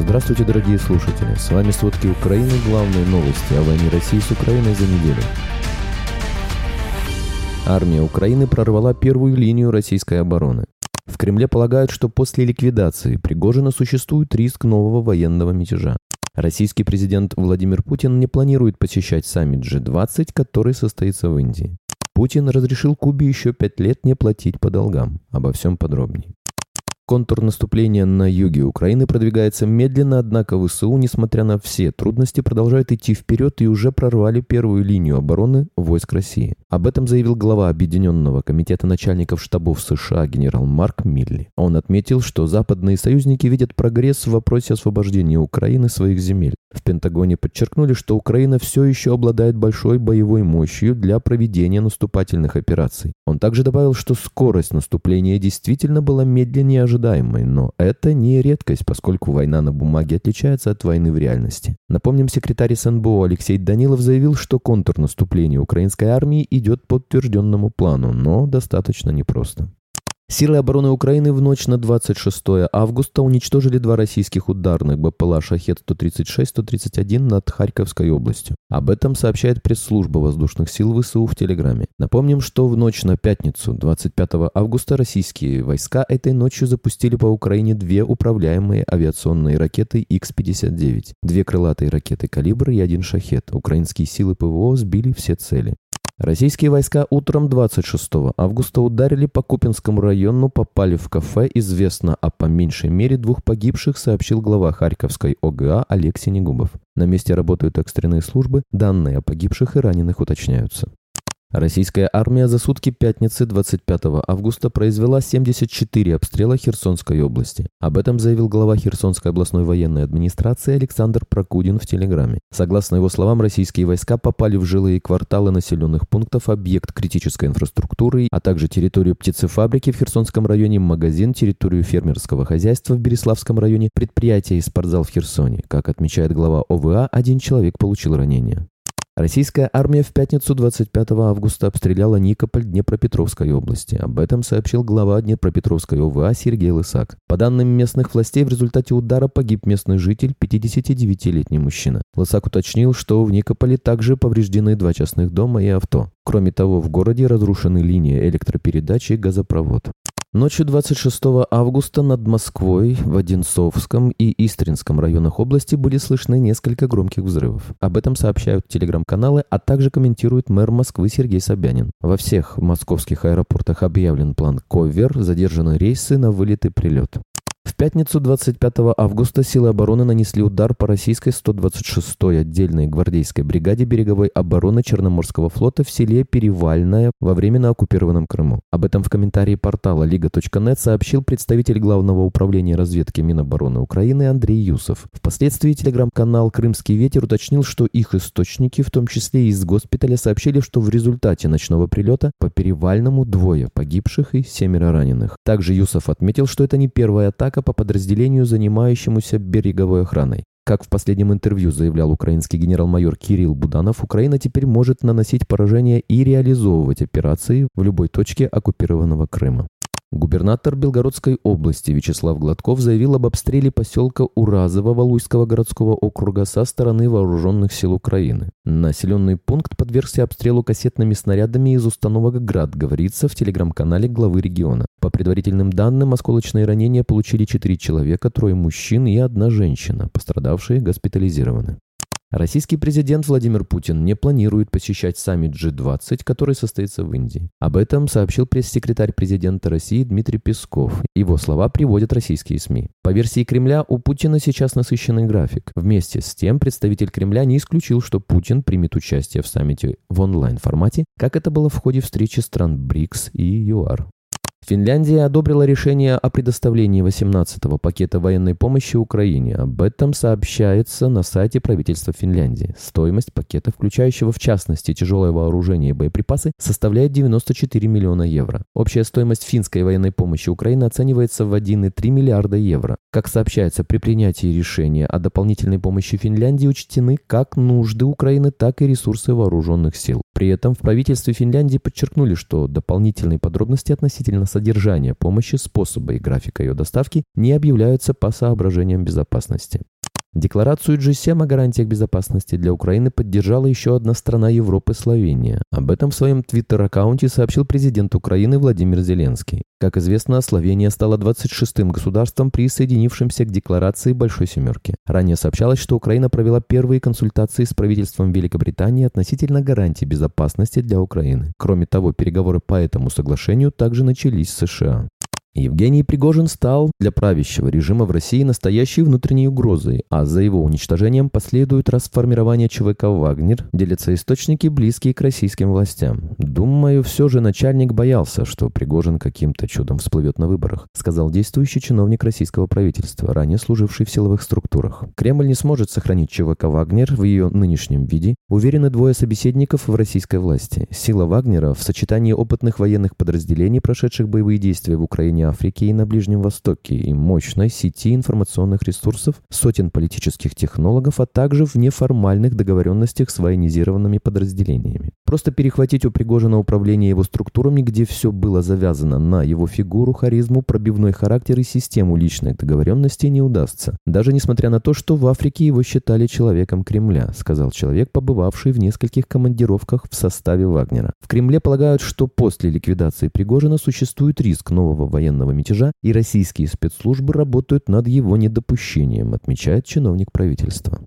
Здравствуйте, дорогие слушатели! С вами «Сводки Украины. Главные новости о войне России с Украиной за неделю. Армия Украины прорвала первую линию российской обороны. В Кремле полагают, что после ликвидации Пригожина существует риск нового военного мятежа. Российский президент Владимир Путин не планирует посещать саммит G20, который состоится в Индии. Путин разрешил Кубе еще пять лет не платить по долгам. Обо всем подробнее. Контур наступления на юге Украины продвигается медленно, однако ВСУ, несмотря на все трудности, продолжают идти вперед и уже прорвали первую линию обороны войск России. Об этом заявил глава Объединенного комитета начальников штабов США генерал Марк Милли. Он отметил, что западные союзники видят прогресс в вопросе освобождения Украины своих земель. В Пентагоне подчеркнули, что Украина все еще обладает большой боевой мощью для проведения наступательных операций. Он также добавил, что скорость наступления действительно была медленнее ожидаемой, но это не редкость, поскольку война на бумаге отличается от войны в реальности. Напомним, секретарь СНБО Алексей Данилов заявил, что контрнаступление украинской армии идет по утвержденному плану, но достаточно непросто. Силы обороны Украины в ночь на 26 августа уничтожили два российских ударных БПЛА «Шахет-136-131» над Харьковской областью. Об этом сообщает пресс-служба воздушных сил ВСУ в Телеграме. Напомним, что в ночь на пятницу, 25 августа, российские войска этой ночью запустили по Украине две управляемые авиационные ракеты Х-59, две крылатые ракеты «Калибр» и один «Шахет». Украинские силы ПВО сбили все цели. Российские войска утром 26 августа ударили по Купинскому району, попали в кафе. Известно о по меньшей мере двух погибших, сообщил глава Харьковской ОГА Олег Синегубов. На месте работают экстренные службы, данные о погибших и раненых уточняются. Российская армия за сутки пятницы 25 августа произвела 74 обстрела Херсонской области. Об этом заявил глава Херсонской областной военной администрации Александр Прокудин в Телеграме. Согласно его словам, российские войска попали в жилые кварталы населенных пунктов, объект критической инфраструктуры, а также территорию птицефабрики в Херсонском районе, магазин, территорию фермерского хозяйства в Береславском районе, предприятие и спортзал в Херсоне. Как отмечает глава ОВА, один человек получил ранение. Российская армия в пятницу 25 августа обстреляла Никополь Днепропетровской области. Об этом сообщил глава Днепропетровской ОВА Сергей Лысак. По данным местных властей, в результате удара погиб местный житель, 59-летний мужчина. Лысак уточнил, что в Никополе также повреждены два частных дома и авто. Кроме того, в городе разрушены линии электропередачи и газопровод. Ночью 26 августа над Москвой в Одинцовском и Истринском районах области были слышны несколько громких взрывов. Об этом сообщают телеграм-каналы, а также комментирует мэр Москвы Сергей Собянин. Во всех московских аэропортах объявлен план ковер, задержаны рейсы на вылет и прилет. Пятницу 25 августа силы обороны нанесли удар по российской 126-й отдельной гвардейской бригаде береговой обороны Черноморского флота в селе Перевальное во временно оккупированном Крыму. Об этом в комментарии портала Лига.нет сообщил представитель Главного управления разведки Минобороны Украины Андрей Юсов. Впоследствии телеграм-канал «Крымский ветер» уточнил, что их источники, в том числе из госпиталя, сообщили, что в результате ночного прилета по Перевальному двое погибших и семеро раненых. Также Юсов отметил, что это не первая атака по подразделению, занимающемуся береговой охраной. Как в последнем интервью заявлял украинский генерал-майор Кирилл Буданов, Украина теперь может наносить поражение и реализовывать операции в любой точке оккупированного Крыма. Губернатор Белгородской области Вячеслав Гладков заявил об обстреле поселка Уразово Валуйского городского округа со стороны вооруженных сил Украины. Населенный пункт подвергся обстрелу кассетными снарядами из установок «Град», говорится в телеграм-канале главы региона. По предварительным данным, осколочные ранения получили четыре человека, трое мужчин и одна женщина. Пострадавшие госпитализированы. Российский президент Владимир Путин не планирует посещать саммит G20, который состоится в Индии. Об этом сообщил пресс-секретарь президента России Дмитрий Песков. Его слова приводят российские СМИ. По версии Кремля, у Путина сейчас насыщенный график. Вместе с тем, представитель Кремля не исключил, что Путин примет участие в саммите в онлайн-формате, как это было в ходе встречи стран БРИКС и ЮАР. Финляндия одобрила решение о предоставлении 18-го пакета военной помощи Украине. Об этом сообщается на сайте правительства Финляндии. Стоимость пакета, включающего в частности тяжелое вооружение и боеприпасы, составляет 94 миллиона евро. Общая стоимость финской военной помощи Украине оценивается в 1,3 миллиарда евро. Как сообщается, при принятии решения о дополнительной помощи Финляндии учтены как нужды Украины, так и ресурсы вооруженных сил. При этом в правительстве Финляндии подчеркнули, что дополнительные подробности относительно содержание помощи, способы и графика ее доставки не объявляются по соображениям безопасности. Декларацию G7 о гарантиях безопасности для Украины поддержала еще одна страна Европы – Словения. Об этом в своем твиттер-аккаунте сообщил президент Украины Владимир Зеленский. Как известно, Словения стала 26-м государством, присоединившимся к декларации Большой Семерки. Ранее сообщалось, что Украина провела первые консультации с правительством Великобритании относительно гарантий безопасности для Украины. Кроме того, переговоры по этому соглашению также начались с США. Евгений Пригожин стал для правящего режима в России настоящей внутренней угрозой, а за его уничтожением последует расформирование ЧВК «Вагнер», делятся источники, близкие к российским властям. «Думаю, все же начальник боялся, что Пригожин каким-то чудом всплывет на выборах», сказал действующий чиновник российского правительства, ранее служивший в силовых структурах. Кремль не сможет сохранить ЧВК «Вагнер» в ее нынешнем виде, уверены двое собеседников в российской власти. Сила «Вагнера» в сочетании опытных военных подразделений, прошедших боевые действия в Украине Африке и на Ближнем Востоке и мощной сети информационных ресурсов, сотен политических технологов, а также в неформальных договоренностях с военизированными подразделениями. Просто перехватить у Пригожина управление его структурами, где все было завязано на его фигуру, харизму, пробивной характер и систему личных договоренностей не удастся. Даже несмотря на то, что в Африке его считали человеком Кремля, сказал человек, побывавший в нескольких командировках в составе Вагнера. В Кремле полагают, что после ликвидации Пригожина существует риск нового военного военного мятежа, и российские спецслужбы работают над его недопущением, отмечает чиновник правительства.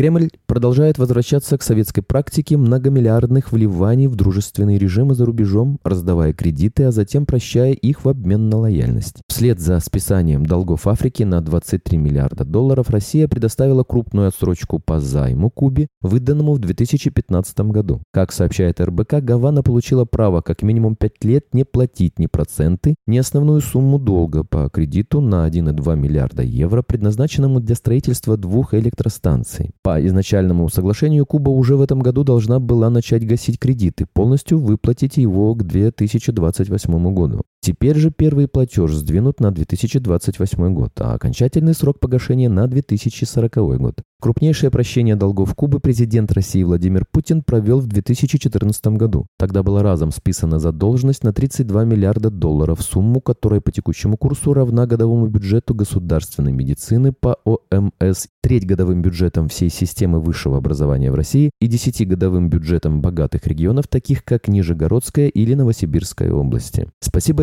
Кремль продолжает возвращаться к советской практике многомиллиардных вливаний в дружественные режимы за рубежом, раздавая кредиты, а затем прощая их в обмен на лояльность. Вслед за списанием долгов Африки на 23 миллиарда долларов Россия предоставила крупную отсрочку по займу Кубе, выданному в 2015 году. Как сообщает РБК, Гавана получила право как минимум 5 лет не платить ни проценты, ни основную сумму долга по кредиту на 1,2 миллиарда евро, предназначенному для строительства двух электростанций. По изначальному соглашению Куба уже в этом году должна была начать гасить кредиты, полностью выплатить его к 2028 году. Теперь же первый платеж сдвинут на 2028 год, а окончательный срок погашения на 2040 год. Крупнейшее прощение долгов Кубы президент России Владимир Путин провел в 2014 году. Тогда была разом списана задолженность на 32 миллиарда долларов, сумму, которая по текущему курсу равна годовому бюджету государственной медицины по ОМС, треть годовым бюджетом всей системы высшего образования в России и 10-годовым бюджетом богатых регионов, таких как Нижегородская или Новосибирская области. Спасибо